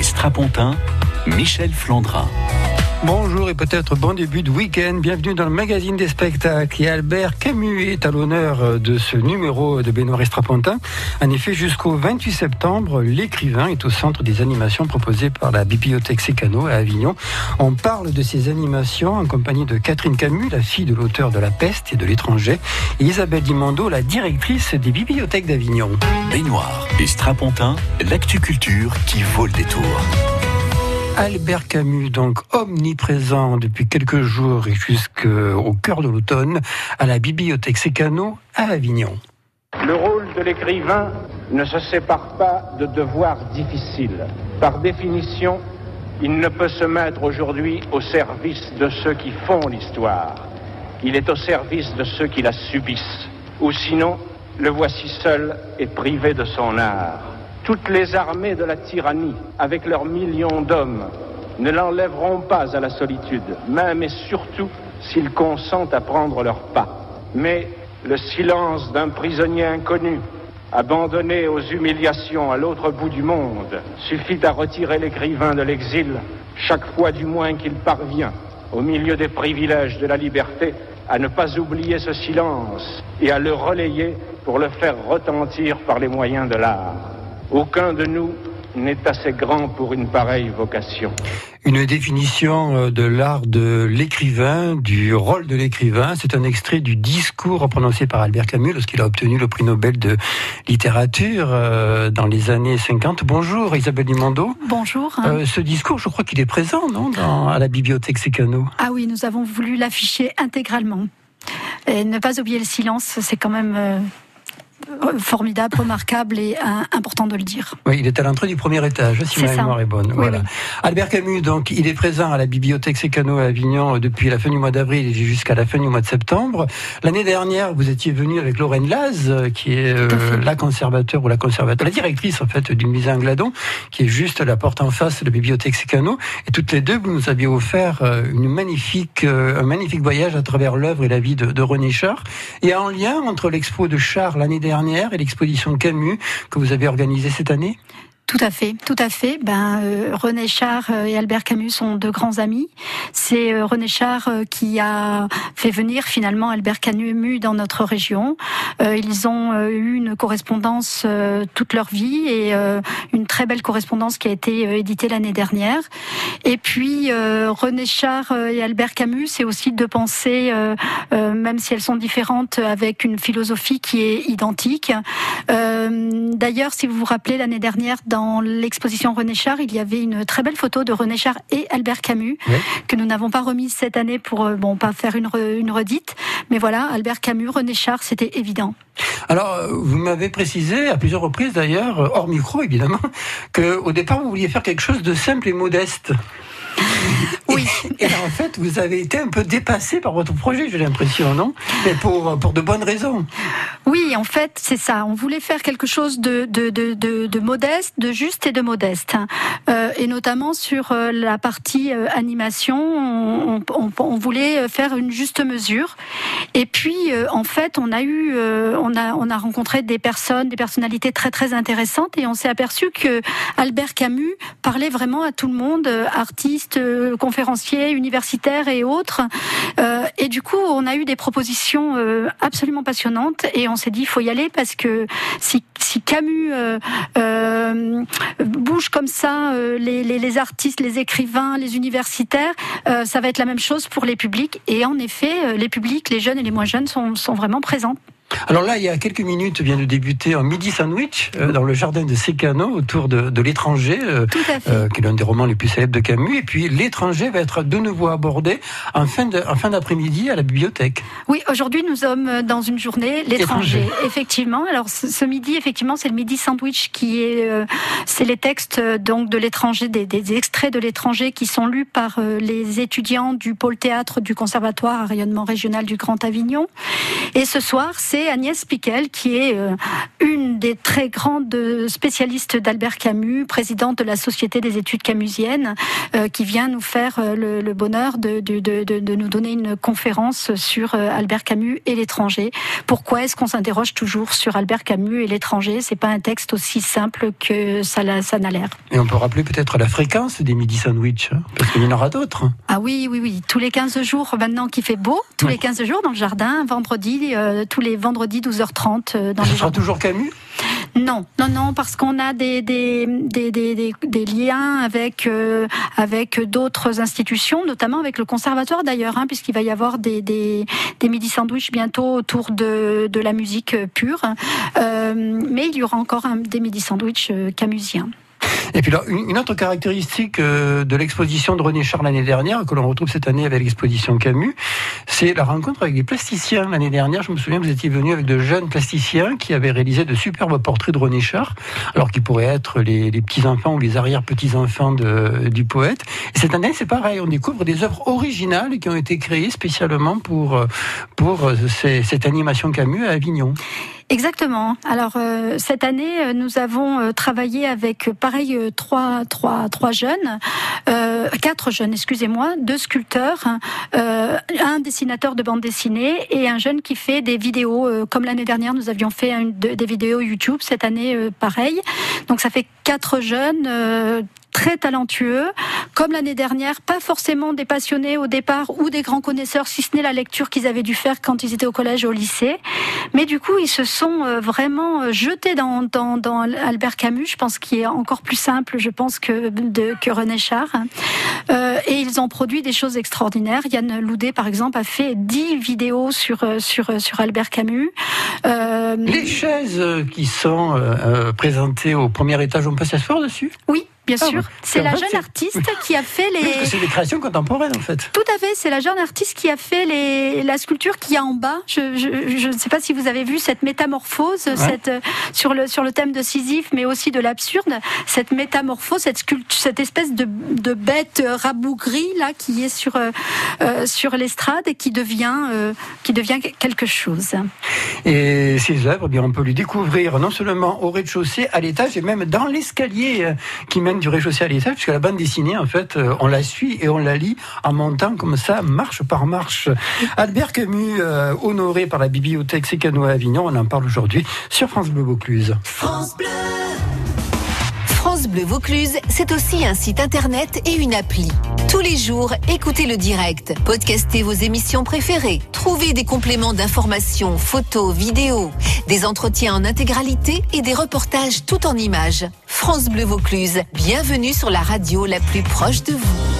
et Strapontin, Michel Flandrin. Bonjour et peut-être bon début de week-end. Bienvenue dans le magazine des spectacles. Et Albert Camus est à l'honneur de ce numéro de Benoît Estrapontin. En effet, jusqu'au 28 septembre, l'écrivain est au centre des animations proposées par la Bibliothèque Sécano à Avignon. On parle de ces animations en compagnie de Catherine Camus, la fille de l'auteur de La Peste et de l'étranger, et Isabelle Dimondo, la directrice des bibliothèques d'Avignon. Baignoire et Strapontin, l'actu-culture qui vaut le détour. Albert Camus, donc omniprésent depuis quelques jours et jusqu'au cœur de l'automne, à la bibliothèque Sécano à Avignon. Le rôle de l'écrivain ne se sépare pas de devoirs difficiles. Par définition, il ne peut se mettre aujourd'hui au service de ceux qui font l'histoire. Il est au service de ceux qui la subissent. Ou sinon, le voici seul et privé de son art. Toutes les armées de la tyrannie, avec leurs millions d'hommes, ne l'enlèveront pas à la solitude, même et surtout s'ils consentent à prendre leur pas. Mais le silence d'un prisonnier inconnu, abandonné aux humiliations à l'autre bout du monde, suffit à retirer l'écrivain de l'exil, chaque fois du moins qu'il parvient, au milieu des privilèges de la liberté, à ne pas oublier ce silence et à le relayer pour le faire retentir par les moyens de l'art. Aucun de nous n'est assez grand pour une pareille vocation. Une définition euh, de l'art de l'écrivain, du rôle de l'écrivain. C'est un extrait du discours prononcé par Albert Camus lorsqu'il a obtenu le prix Nobel de littérature euh, dans les années 50. Bonjour Isabelle Dimondo. Bonjour. Euh, ce discours, je crois qu'il est présent, non, dans, à la bibliothèque Sécano. Ah oui, nous avons voulu l'afficher intégralement. Et ne pas oublier le silence, c'est quand même euh, formidable, remarquable et euh, important de le dire. Oui, il est à l'entrée du premier étage, si ma ça. mémoire est bonne. Oui, voilà. oui. Albert Camus, donc, il est présent à la bibliothèque Sécano à Avignon depuis la fin du mois d'avril et jusqu'à la fin du mois de septembre. L'année dernière, vous étiez venu avec Lorraine Laz, euh, qui est euh, à la conservateur ou la conservateur, la directrice en fait du musée Angladon, qui est juste la porte en face de la bibliothèque Sécano. Et toutes les deux, vous nous aviez offert euh, une magnifique, euh, un magnifique voyage à travers l'œuvre et la vie de, de René Char. Et en lien entre l'expo de Char l'année dernière et l'exposition Camus que vous avez organisée cette année? Tout à fait, tout à fait. Ben, euh, René Char euh, et Albert Camus sont deux grands amis. C'est euh, René Char qui a fait venir finalement Albert Camus dans notre région. Ils ont eu une correspondance toute leur vie et une très belle correspondance qui a été éditée l'année dernière. Et puis René Char et Albert Camus, c'est aussi de penser, euh, euh, même si elles sont différentes, avec une philosophie qui est identique. D'ailleurs, si vous vous rappelez, l'année dernière, l'exposition René Char, il y avait une très belle photo de René Char et Albert Camus, Oui. que nous n'avons pas remise cette année pour, euh, bon, pas faire une, re- une redite. Mais voilà, Albert Camus, René Char, c'était évident. Alors, euh, vous m'avez précisé à plusieurs reprises d'ailleurs, euh, hors micro évidemment, que au départ vous vouliez faire quelque chose de simple et modeste. Oui. Et, et en fait, vous avez été un peu dépassé par votre projet, j'ai l'impression, non? Mais pour pour de bonnes raisons. Oui, en fait, c'est ça. On voulait faire quelque chose de, de, de, de, de modeste, de juste et de modeste. Euh, et notamment sur euh, la partie euh, animation, on, on, on voulait faire une juste mesure. Et puis, en fait, on a eu, on a, on a rencontré des personnes, des personnalités très très intéressantes, et on s'est aperçu que Albert Camus parlait vraiment à tout le monde, euh, euh, conférenciers, universitaires et autres. Euh, et du coup, on a eu des propositions euh, absolument passionnantes, et on s'est dit, il faut y aller parce que si, Camus bouge comme ça, les, les, les artistes, les écrivains, les universitaires, ça va être la même chose pour les publics. Et en effet, les publics, les jeunes et les moins jeunes sont, sont vraiment présents. Alors là, il y a quelques minutes, vient de débuter un midi sandwich euh, dans le jardin de Sécano autour de, de l'étranger, euh, euh, qui est l'un des romans les plus célèbres de Camus. Et puis l'étranger va être de nouveau abordé en fin de- en fin d'après-midi à la bibliothèque. Oui, aujourd'hui nous sommes dans une journée l'étranger. Étranger. Effectivement. Alors ce, ce midi, effectivement, c'est le midi sandwich qui est, c'est les textes donc de l'étranger, des, des extraits de l'étranger qui sont lus par les étudiants du pôle théâtre du conservatoire à rayonnement régional du Grand Avignon. Et ce soir, c'est Agnès Piquel, qui est euh, une des très grandes spécialistes d'Albert Camus, présidente de la Société des études camusiennes, euh, qui vient nous faire le, bonheur de, de, nous donner une conférence sur Albert Camus et l'étranger. Pourquoi est-ce qu'on s'interroge toujours sur Albert Camus et l'étranger? C'est pas un texte aussi simple que ça, ça n'a l'air. Et on peut rappeler peut-être la fréquence des midi sandwich, hein, parce qu'il y en aura d'autres. Ah oui, oui, oui. Tous les 15 jours, maintenant qu'il fait beau, tous les 15 jours dans le jardin, vendredi, euh, tous les vendredis 12h30 euh, dans Ça sera toujours Camus? Non, non, non, parce qu'on a des, des, des, des, des liens avec, euh, avec d'autres institutions, notamment avec le conservatoire d'ailleurs, hein, puisqu'il va y avoir des, des, des midi sandwich bientôt autour de, de la musique pure. mais il y aura encore un, des midi sandwich camusiens. Et puis une autre caractéristique euh, de l'exposition de René Char l'année dernière, que l'on retrouve cette année avec l'exposition Camus, c'est la rencontre avec des plasticiens. L'année dernière, je me souviens, vous étiez venu avec de jeunes plasticiens qui avaient réalisé de superbes portraits de René Char, alors qu'ils pourraient être les, petits-enfants ou les arrière-petits-enfants du poète. Et cette année, c'est pareil, on découvre des œuvres originales qui ont été créées spécialement pour, pour euh, cette animation Camus à Avignon. Exactement. Alors euh, cette année, euh, nous avons euh, travaillé avec pareil trois trois trois jeunes, quatre jeunes, excusez-moi, deux sculpteurs, un dessinateur de bande dessinée et un jeune qui fait des vidéos. comme l'année dernière, nous avions fait des vidéos YouTube. Cette année, pareil. Donc ça fait quatre jeunes très talentueux, comme l'année dernière, pas forcément des passionnés au départ ou des grands connaisseurs, si ce n'est la lecture qu'ils avaient dû faire quand ils étaient au collège ou au lycée. Mais du coup, ils se sont euh, vraiment euh, jetés dans, dans, dans Albert Camus, je pense qu'il est encore plus simple, je pense, que, de, que René Char. Euh, et ils ont produit des choses extraordinaires. Yann Loudet, par exemple, a fait dix vidéos sur, sur, sur Albert Camus. Euh, Les chaises qui sont présentées au premier étage, on peut s'asseoir dessus? Oui, Bien ah, sûr, c'est la jeune artiste qui a fait les. c'est des créations contemporaines en fait. Tout à fait, c'est la jeune artiste qui a fait les... la sculpture qui a en bas. Je ne sais pas si vous avez vu cette métamorphose, cette euh, sur le sur le thème de Sisyphe, mais aussi de l'absurde. Cette métamorphose, cette cette espèce de, de bête rabougrie là qui est sur euh, euh, sur l'estrade et qui devient qui devient quelque chose. Et ces œuvres, eh bien on peut les découvrir non seulement au rez-de-chaussée, à l'étage et même dans l'escalier qui mène du l'étage, puisque la bande dessinée, en fait, euh, on la suit et on la lit en montant comme ça, marche par marche. Albert Camus, euh, honoré par la bibliothèque Sécano à Avignon, on en parle aujourd'hui sur France Bleu Vaucluse. France Bleu France Bleu Vaucluse, c'est aussi un site internet et une appli. Tous les jours, écoutez le direct, podcastez vos émissions préférées, trouvez des compléments d'informations, photos, vidéos, des entretiens en intégralité et des reportages tout en images. France Bleu Vaucluse, bienvenue sur la radio la plus proche de vous.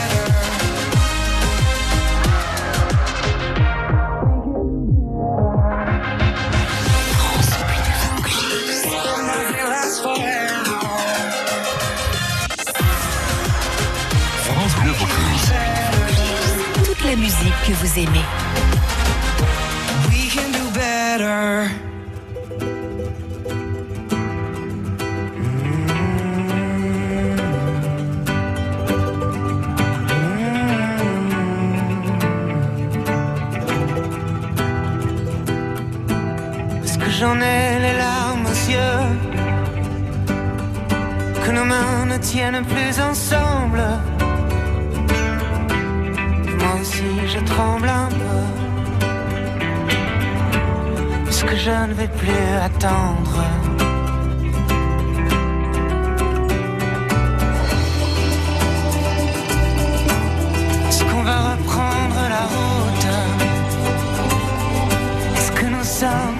vous aimez. We can do better. Que j'en ai les larmes aux yeux Que nos mains ne tiennent plus ensemble tremble un peu. Puisque je ne vais plus attendre. Est-ce qu'on va reprendre la route? Est-ce que nous sommes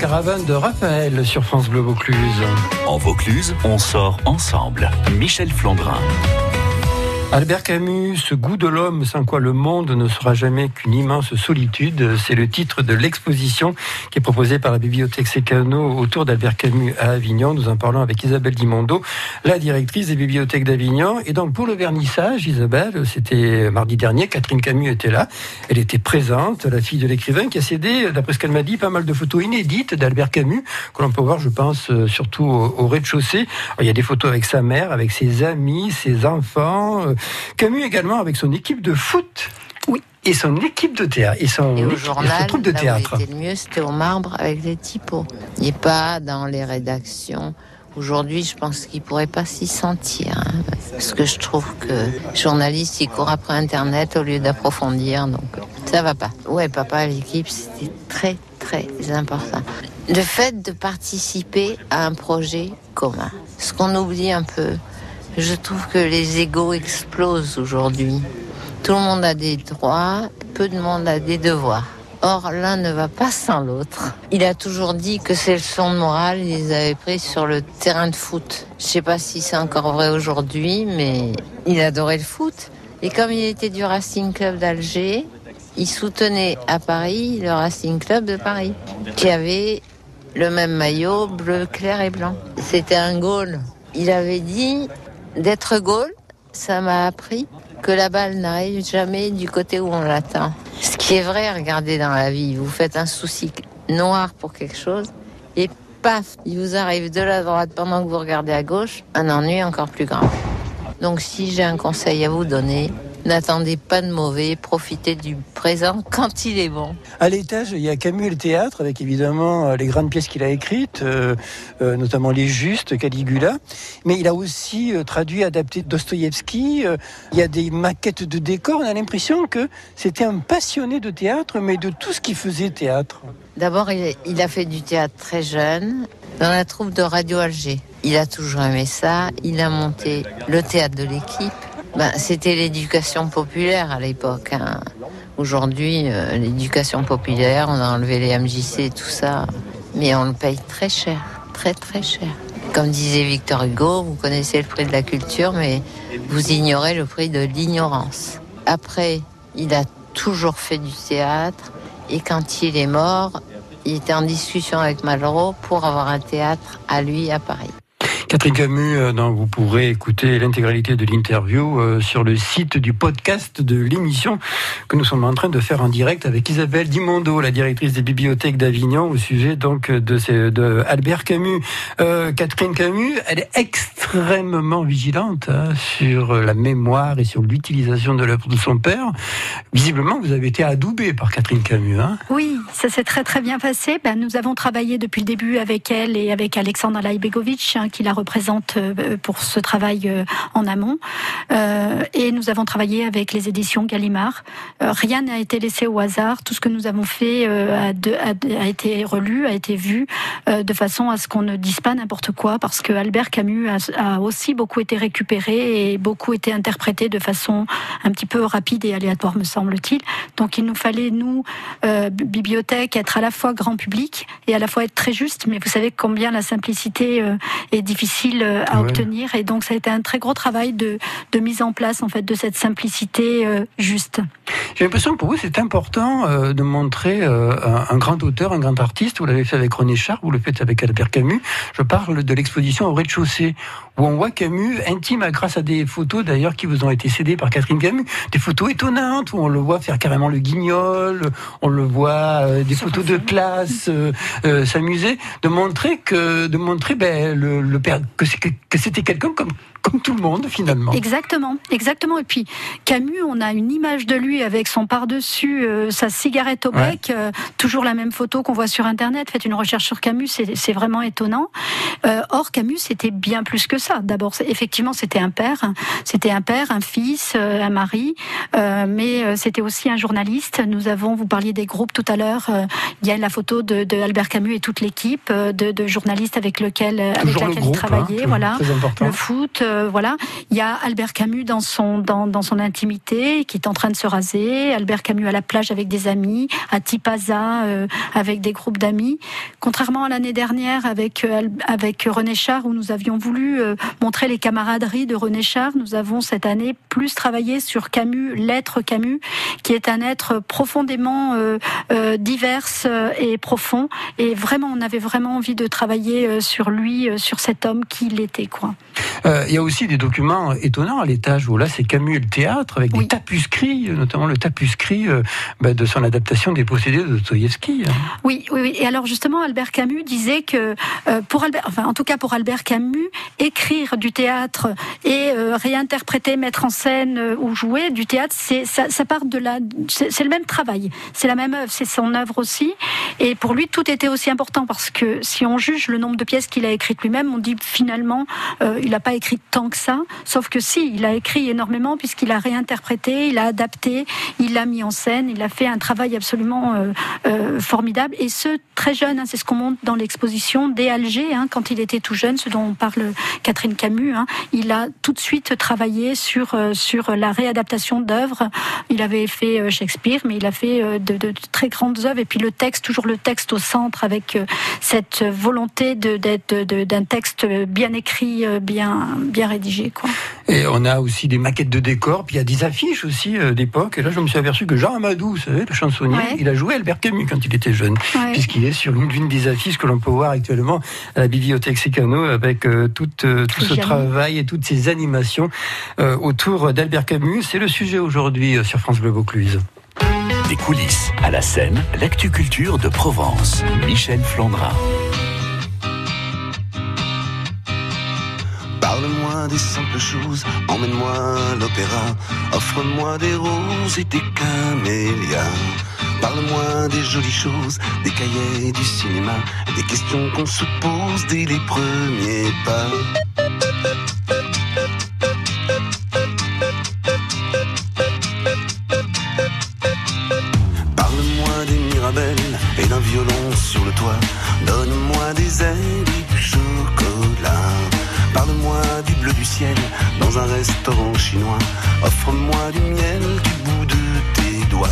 caravane de Raphaël sur France Bleu Vaucluse. En Vaucluse, on sort ensemble. Michel Flandrin. Albert Camus, ce goût de l'homme sans quoi le monde ne sera jamais qu'une immense solitude, c'est le titre de l'exposition qui est proposée par la bibliothèque Secano autour d'Albert Camus à Avignon. Nous en parlons avec Isabelle Dimondo, la directrice des bibliothèques d'Avignon. Et donc pour le vernissage, Isabelle, c'était mardi dernier, Catherine Camus était là. Elle était présente, la fille de l'écrivain qui a cédé, d'après ce qu'elle m'a dit, pas mal de photos inédites d'Albert Camus que l'on peut voir, je pense, euh, surtout au, au rez-de-chaussée. Il y a des photos avec sa mère, avec ses amis, ses enfants. Camus également avec son équipe de foot. Oui. Et son équipe de théâtre. Et son, Et au équipe- journal, son troupe de là théâtre. il était le mieux, c'était au marbre avec les typos. Il n'est pas dans les rédactions. Aujourd'hui, je pense qu'il pourrait pas s'y sentir. hein, parce que je trouve que journaliste, il court après Internet au lieu d'approfondir. Donc, ça va pas. Ouais, papa l'équipe, c'était très, très important. Le fait de participer à un projet commun. Ce qu'on oublie un peu, je trouve que les égaux explosent aujourd'hui. Tout le monde a des droits, peu de monde a des devoirs. Or, l'un ne va pas sans l'autre. Il a toujours dit que ces leçons de morale, il les avait prises sur le terrain de foot. Je sais pas si c'est encore vrai aujourd'hui, mais il adorait le foot. Et comme il était du Racing Club d'Alger, il soutenait à Paris le Racing Club de Paris, qui avait le même maillot bleu clair et blanc. C'était un goal. Il avait dit d'être goal, ça m'a appris que la balle n'arrive jamais du côté où on l'attend. Ce qui est vrai, regardez dans la vie, vous faites un souci noir pour quelque chose et paf, il vous arrive de la droite pendant que vous regardez à gauche, un ennui encore plus grand. Donc si j'ai un conseil à vous donner, n'attendez pas de mauvais, profitez du présent quand il est bon. À l'étage, il y a Camus et le théâtre, avec évidemment euh, les grandes pièces qu'il a écrites, euh, euh, notamment Les Justes, Caligula. Mais il a aussi euh, traduit, adapté Dostoïevski. Il y a des maquettes de décors. On a l'impression que c'était un passionné de théâtre, mais de tout ce qui faisait théâtre. D'abord, il a fait du théâtre très jeune dans la troupe de Radio Alger. Il a toujours aimé ça. Il a monté le théâtre de l'équipe. Ben, C'était l'éducation populaire à l'époque. hein. Aujourd'hui, euh, l'éducation populaire, on a enlevé les MJC et tout ça. Mais on le paye très cher, très très cher. Comme disait Victor Hugo, vous connaissez le prix de la culture, mais vous ignorez le prix de l'ignorance. Après, il a toujours fait du théâtre. Et quand il est mort, il était en discussion avec Malraux pour avoir un théâtre à lui à Paris. Catherine Camus, euh, dont vous pourrez écouter l'intégralité de l'interview euh, sur le site du podcast de l'émission que nous sommes en train de faire en direct avec Isabelle Dimondo, la directrice des bibliothèques d'Avignon, au sujet donc de, Albert Camus. Euh, Catherine Camus, elle est extrêmement vigilante hein, sur la mémoire et sur l'utilisation de l'œuvre de son père. Visiblement, vous avez été adoubé par Catherine Camus. Hein Oui, ça s'est très très bien passé. Ben, nous avons travaillé depuis le début avec elle et avec Alexandre Laibegovic, hein, qui la représente euh, pour ce travail euh, en amont. Euh, et nous avons travaillé avec les éditions Gallimard. Rien n'a été laissé au hasard. Tout ce que nous avons fait a, été relu, a été vu, de façon à ce qu'on ne dise pas n'importe quoi, parce que Albert Camus a, aussi beaucoup été récupéré et beaucoup été interprété de façon un petit peu rapide et aléatoire, me semble-t-il. Donc il nous fallait, nous, bibliothèque, être à la fois grand public et à la fois être très juste. Mais vous savez combien la simplicité est difficile euh, à Ouais. obtenir. Et donc ça a été un très gros travail de, de mise en place en fait de cette simplicité euh, juste. J'ai l'impression que pour vous, c'est important euh, de montrer euh, un, un grand auteur, un grand artiste. Vous l'avez fait avec René Char, vous le faites avec Albert Camus. Je parle de l'exposition au rez-de-chaussée, où on voit Camus intime grâce à des photos d'ailleurs qui vous ont été cédées par Catherine Camus. Des photos étonnantes, où on le voit faire carrément le guignol, on le voit euh, des photos de classe, euh, euh, s'amuser, de montrer que, de montrer ben, le, le père, que c'était quelqu'un comme comme tout le monde finalement. Exactement, exactement. Et puis Camus, on a une image de lui avec son par-dessus, euh, sa cigarette au bec, euh, toujours la même photo qu'on voit sur Internet. Faites une recherche sur Camus, c'est vraiment étonnant. Euh, or, Camus, c'était bien plus que ça. D'abord, effectivement, c'était un père, c'était un père, un fils, un mari, mais c'était aussi un journaliste. Nous avons, vous parliez des groupes tout à l'heure, il y a la photo de, de Albert Camus et toute l'équipe de, de, journalistes avec, lequel, avec laquelle il travaillait. Hein, voilà, le foot, voilà. Il y a Albert Camus dans son dans, dans son intimité qui est en train de se raser. Albert Camus à la plage avec des amis, à Tipaza euh, avec des groupes d'amis. Contrairement à l'année dernière avec euh, avec René Char où nous avions voulu euh, montrer les camaraderies de René Char, nous avons cette année plus travaillé sur Camus, l'être Camus, qui est un être profondément divers et profond. Et vraiment, on avait vraiment envie de travailler sur lui, sur cet homme qui l'était, quoi. Aussi des documents étonnants à l'étage où là, c'est Camus et le théâtre avec des tapuscrits, notamment le tapuscrit euh, bah, de son adaptation des procédés de Dostoïevski. Hein. Oui, oui, oui. Et alors justement, Albert Camus disait que euh, pour Albert, enfin en tout cas pour Albert Camus, écrire du théâtre et euh, réinterpréter, mettre en scène ou jouer du théâtre, c'est ça, ça, part de la, c'est le même travail, c'est la même œuvre, c'est son œuvre aussi. Et pour lui, tout était aussi important parce que si on juge le nombre de pièces qu'il a écrites lui-même, on dit finalement, il n'a pas écrit tant que ça. Sauf que si, il a écrit énormément puisqu'il a réinterprété, il a adapté, il l'a mis en scène, il a fait un travail absolument euh, euh, formidable. Et ce, très jeune, hein, c'est ce qu'on montre dans l'exposition, dès Alger, hein, quand il était tout jeune, ce dont parle Catherine Camus, hein, il a tout de suite travaillé sur, euh, sur la réadaptation d'œuvres. Il avait fait Shakespeare, mais il a fait de, de, très grandes œuvres. Et puis le texte, toujours le texte au centre, avec cette volonté d'un texte bien écrit, bien, bien rédigé. Quoi. Et on a aussi des maquettes de décors, puis il y a des affiches aussi euh, d'époque. Et là, je me suis aperçu que Jean Amadou, vous savez, le chansonnier, il a joué Albert Camus quand il était jeune, puisqu'il est sur l'une des affiches que l'on peut voir actuellement à la bibliothèque Secano avec euh, tout, euh, tout ce travail et toutes ces animations autour d'Albert Camus. C'est le sujet aujourd'hui sur France Bleu Vaucluse. Des coulisses à la scène, l'actuculture de Provence. Michel Flandrin. Des simples choses, emmène-moi à l'opéra, offre-moi des roses et des camélias. Parle-moi des jolies choses, des cahiers du cinéma, des questions qu'on se pose dès les premiers pas. Parle-moi des mirabelles et d'un violon sur le toit. Donne-moi restaurant chinois. Offre-moi du miel du bout de tes doigts.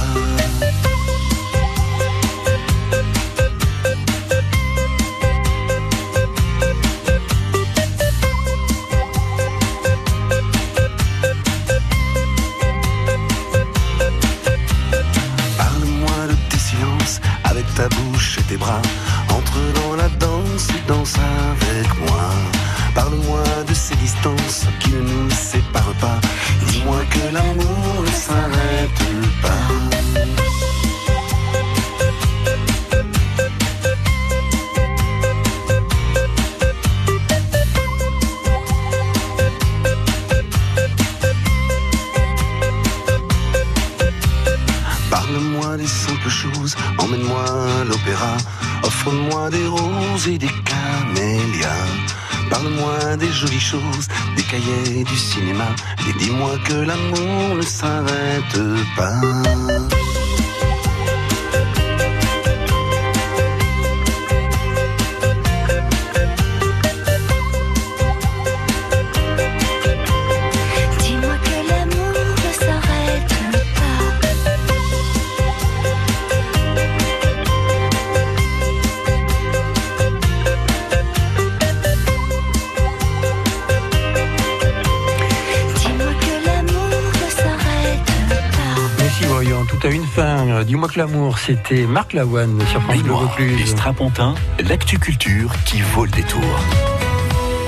Parle-moi de tes silences avec ta bouche et tes bras. L'amour, c'était Marc Lavoine sur France Bleu Vaucluse. et Strapontin, l'actuculture qui vaut le détour.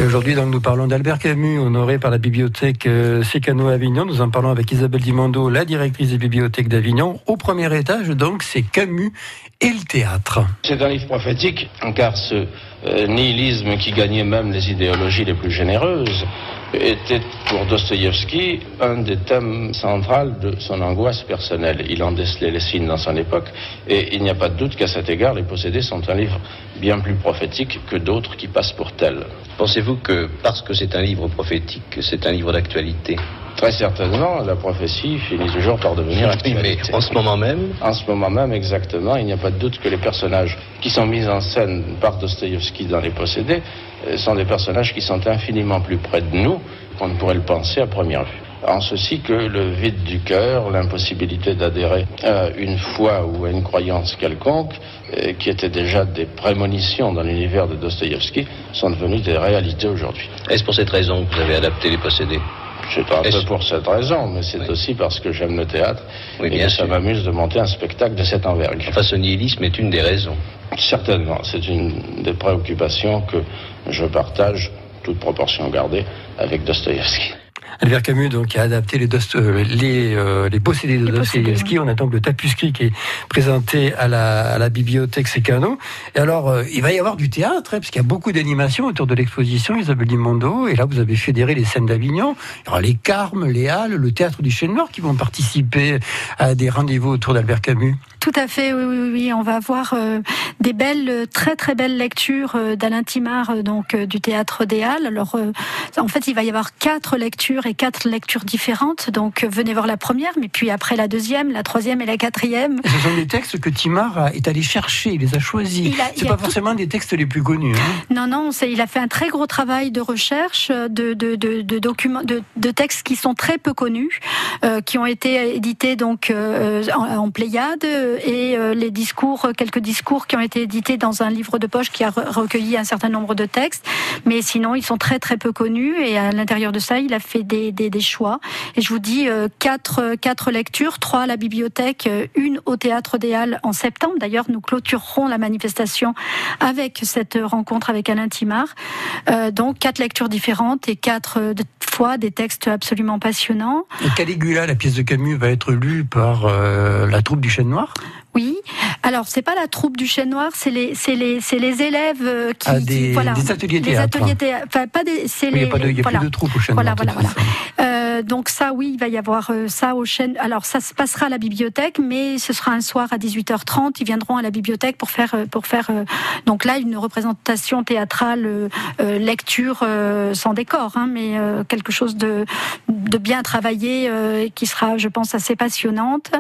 Et aujourd'hui, donc, nous parlons d'Albert Camus, honoré par la bibliothèque euh, Sécano Avignon. Nous en parlons avec Isabelle Dimando, la directrice des bibliothèques d'Avignon. Au premier étage, donc, c'est Camus et le théâtre. C'est un livre prophétique, car ce euh, nihilisme qui gagnait même les idéologies les plus généreuses, était pour Dostoïevski un des thèmes centraux de son angoisse personnelle. Il en décelait les signes dans son époque, et il n'y a pas de doute qu'à cet égard, Les Possédés sont un livre bien plus prophétique que d'autres qui passent pour tels. Pensez-vous que parce que c'est un livre prophétique, c'est un livre d'actualité? Très certainement, la prophétie finit toujours par devenir Oui, actualité. mais en ce moment même, En ce moment même, exactement, il n'y a pas de doute que les personnages qui sont mis en scène par Dostoïevski dans Les Possédés sont des personnages qui sont infiniment plus près de nous qu'on ne pourrait le penser à première vue. En ceci que le vide du cœur, l'impossibilité d'adhérer à une foi ou à une croyance quelconque, euh, qui étaient déjà des prémonitions dans l'univers de Dostoïevski, sont devenues des réalités aujourd'hui. est-ce pour cette raison que vous avez adapté Les Possédés C'est un peu pour cette raison, mais c'est aussi parce que j'aime le théâtre Oui, et bien que ça m'amuse de monter un spectacle de cette envergure. Enfin, ce nihilisme est une des raisons. Certainement, c'est une des préoccupations que je partage, toute proportion gardée, avec Dostoïevski. Albert Camus donc a adapté les Dost- euh, les, euh, les possédés de Dostoïevski. On a donc le tapuscrit qui est présenté à la, à la bibliothèque Secano. Et alors euh, il va y avoir du théâtre hein, parce qu'il y a beaucoup d'animations autour de l'exposition Isabelle Dimondo. Et là vous avez fédéré les scènes d'Avignon. Il y aura les Carmes, les Halles, le théâtre du Chêne Noir qui vont participer à des rendez-vous autour d'Albert Camus. Tout à fait, oui, oui, oui. On va avoir euh, des belles, très très belles lectures euh, d'Alain Timard, euh, donc du théâtre des Halles. Alors, en fait, il va y avoir quatre lectures et quatre lectures différentes. Donc, euh, venez voir la première, mais puis après la deuxième, la troisième et la quatrième. Ce sont des textes que Timard a- est allé chercher, il les a choisis. A pas tout- forcément des textes les plus connus. hein. Non, non, il a fait un très gros travail de recherche euh, de, de, de, de documents, de, textes qui sont très peu connus, euh, qui ont été édités donc euh, en, en Pléiade et euh, les discours, quelques discours qui ont été édités dans un livre de poche qui a re- recueilli un certain nombre de textes. Mais sinon, ils sont très très peu connus et à l'intérieur de ça, il a fait des, choix. Et je vous dis euh, quatre quatre lectures, trois à la bibliothèque, euh, une au théâtre des Halles en septembre. D'ailleurs, nous clôturerons la manifestation avec cette rencontre avec Alain Timard. Euh, donc quatre lectures différentes et quatre euh, fois des textes absolument passionnants. Et Caligula, la pièce de Camus, va être lue par euh, la troupe du Chêne Noir? Oui. Alors c'est pas la troupe du Chêne Noir, c'est les c'est les c'est les élèves euh, qui, Ah, qui- des- voilà des ateliers les théâtre. ateliers théâtre. Enfin pas des c'est Oui, il les n'y a, pas de, il y a voilà. plus de troupe au Chêne Voilà, Noir. voilà, voilà. Euh, donc ça, oui, il va y avoir euh, ça au chêne. Alors ça se passera à la bibliothèque, mais ce sera un soir à 18h30. Ils viendront à la bibliothèque pour faire euh, pour faire euh, donc là une représentation théâtrale, euh, lecture euh, sans décor, hein, mais euh, quelque chose de de bien travaillé euh, et qui sera, je pense, assez passionnante.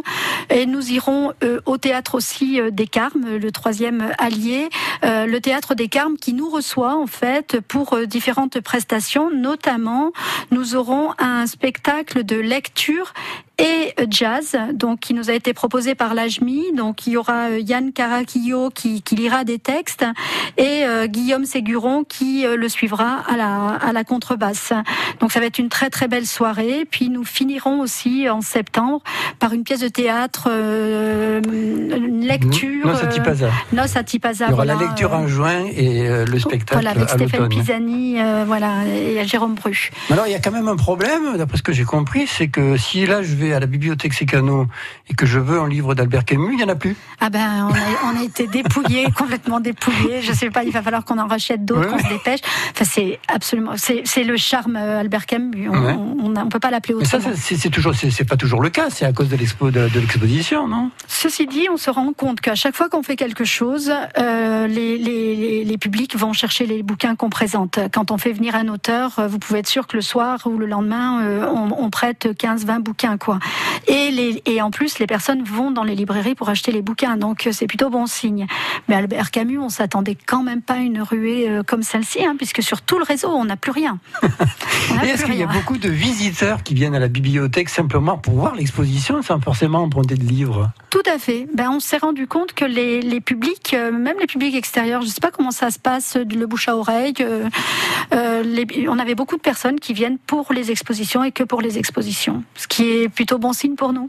Et nous irons euh, au théâtre aussi euh, des Carmes, le troisième allié, euh, le théâtre des Carmes qui nous reçoit en fait pour euh, différentes prestations, notamment nous aurons un spectacle de lecture et jazz, donc qui nous a été proposé par l'AJMI. Donc il y aura euh, Yann Caraquillo qui, qui lira des textes et euh, Guillaume Séguron qui euh, le suivra à la, à la contrebasse. Donc ça va être une très très belle soirée. Puis nous finirons aussi en septembre par une pièce de théâtre, euh, une lecture. Non, à Tipaza, Il y aura voilà, la lecture euh, en juin et euh, le spectacle voilà, avec à Stéphane. Pisani, voilà, et Jérôme Bru. Alors, il y a quand même un problème, d'après ce que j'ai compris, c'est que si là je vais à la bibliothèque Secano et que je veux un livre d'Albert Camus, il n'y en a plus. Ah ben, on a, on a été dépouillés, complètement dépouillés. Je sais pas, il va falloir qu'on en rachète d'autres, Ouais. qu'on se dépêche. Enfin, c'est absolument, c'est le charme euh, Albert Camus. On, Ouais. on peut pas l'appeler Mais ça, autrement. c'est toujours, c'est pas toujours le cas. C'est à cause de l'expo de, de l'exposition, non? Ceci dit, on se rend compte qu'à chaque fois qu'on fait quelque chose, euh, les, les, les, les publics vont chercher les bouquins qu'on présente. Quand on fait venir un auteur, euh, vous pouvez être sûr que le soir ou le lendemain, euh, on, on prête 15-20 bouquins, quoi. Et, les, et en plus, les personnes vont dans les librairies pour acheter les bouquins, donc euh, c'est plutôt bon signe. Mais Albert Camus, on s'attendait quand même pas à une ruée euh, comme celle-ci, hein, puisque sur tout le réseau, on n'a plus rien. Est-ce qu'il y a beaucoup de visiteurs qui viennent à la bibliothèque simplement pour voir l'exposition sans forcément emprunter de livres? Tout à fait. Ben, on s'est rendu compte que les, les publics, euh, même les publics extérieurs, je ne sais pas comment ça se passe, le bouche à oreille, euh, euh, les- on avait beaucoup de personnes qui viennent pour les expositions et que pour les expositions, ce qui est plutôt bon signe pour nous.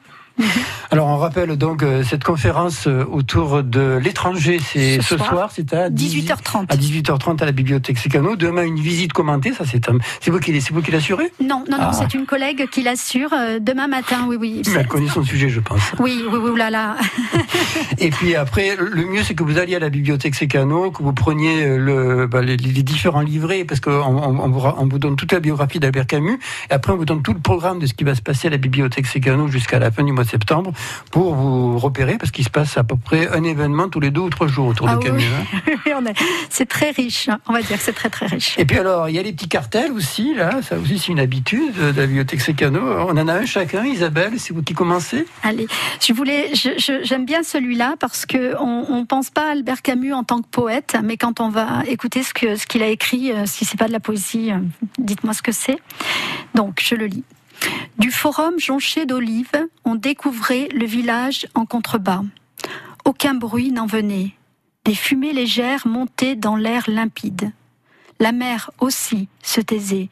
Alors on rappelle donc euh, cette conférence euh, autour de l'étranger, c'est Ce ce, soir, soir, c'est à 18h30. À 18h30 à la bibliothèque Secano. Demain une visite commentée, ça c'est c'est vous qui c'est vous qui l'assurez? Non, non, non, Ah. c'est une collègue qui l'assure euh, demain matin, oui, oui. Mais elle connaît son sujet, je pense. Oui, oui, oui, oulala. Et puis après, le mieux c'est que vous alliez à la bibliothèque Secano, que vous preniez le, bah, les, les différents livrets, parce qu'on on, on vous, ra- on vous donne toute la biographie d'Albert Camus, et après on vous donne tout le programme de ce qui va se passer à la bibliothèque Secano jusqu'à la fin du mois de septembre, pour vous repérer, parce qu'il se passe à peu près un événement tous les deux ou trois jours autour Ah de oui, Camus. oui. hein. Oui, est- c'est très riche, hein. on va dire que c'est très très riche. Et puis alors, il y a les petits cartels aussi, là, ça aussi c'est une habitude de la bibliothèque Secano. On en a un chacun, Isabelle, c'est vous qui commencez Allez, je voulais, j'aime bien celui-là parce que on, pense pas à Albert Camus en tant que poète, mais quand on va écouter ce qu'il a écrit, euh, si c'est pas de la poésie, euh, dites-moi ce que c'est. Donc, je le lis. Du forum jonché d'olives, on découvrait le village en contrebas. Aucun bruit n'en venait. Des fumées légères montaient dans l'air limpide. La mer aussi se taisait,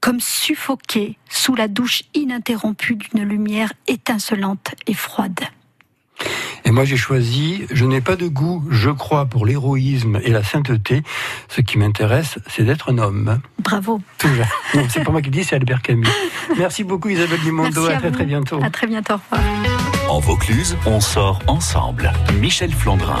comme suffoquée sous la douche ininterrompue d'une lumière étincelante et froide. Et moi j'ai choisi, je n'ai pas de goût, je crois, pour l'héroïsme et la sainteté. Ce qui m'intéresse, c'est d'être un homme. Bravo. Non, c'est pas moi qui le dis, c'est Albert Camus. Merci beaucoup Isabelle Dumondo, Merci à à très vous. très bientôt. À très bientôt. Au revoir. En Vaucluse, on sort ensemble. Michel Flandrin.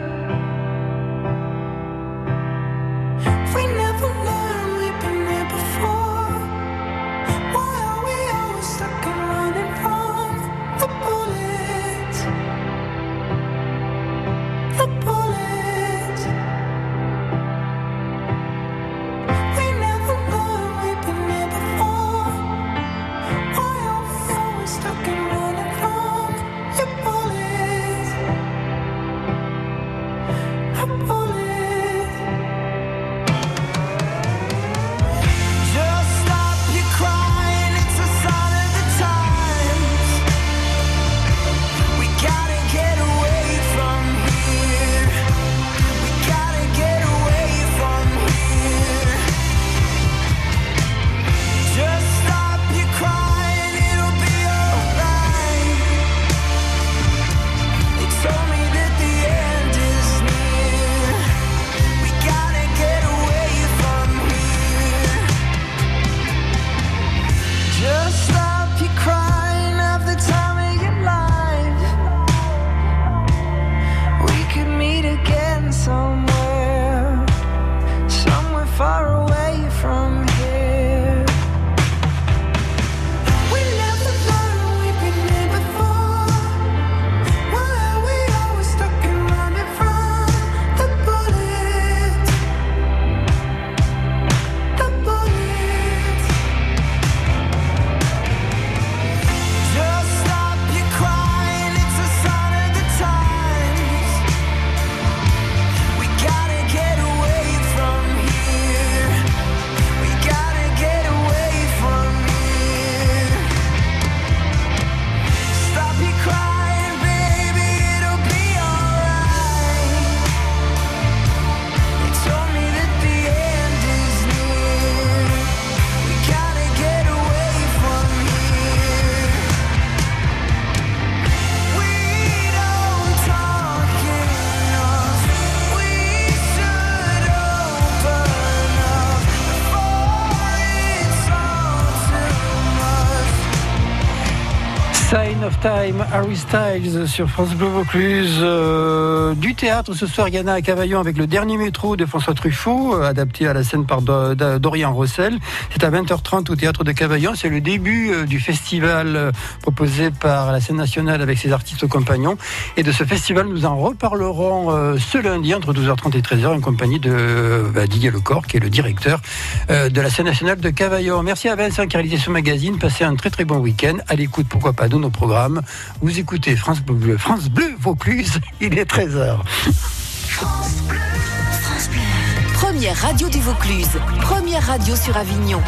Time, Harry Styles sur France Bleu Vaucluse. Euh, du théâtre ce soir, Yana à Cavaillon avec le dernier métro de François Truffaut, euh, adapté à la scène par Do- Do- Dorian Rossel. C'est à 20h30 au théâtre de Cavaillon. C'est le début euh, du festival euh, proposé par la scène nationale avec ses artistes compagnons. Et de ce festival, nous en reparlerons ce lundi entre 12h30 et 13h en compagnie de bah, Didier Lecor, qui est le directeur de la scène nationale de Cavaillon. Merci à Vincent qui a réalisé ce magazine. Passez un très très bon week-end. À l'écoute, pourquoi pas, de nos programmes. Vous écoutez France Bleu, France Bleu Vaucluse. Il est 13h. Première radio du Vaucluse. Première radio sur Avignon.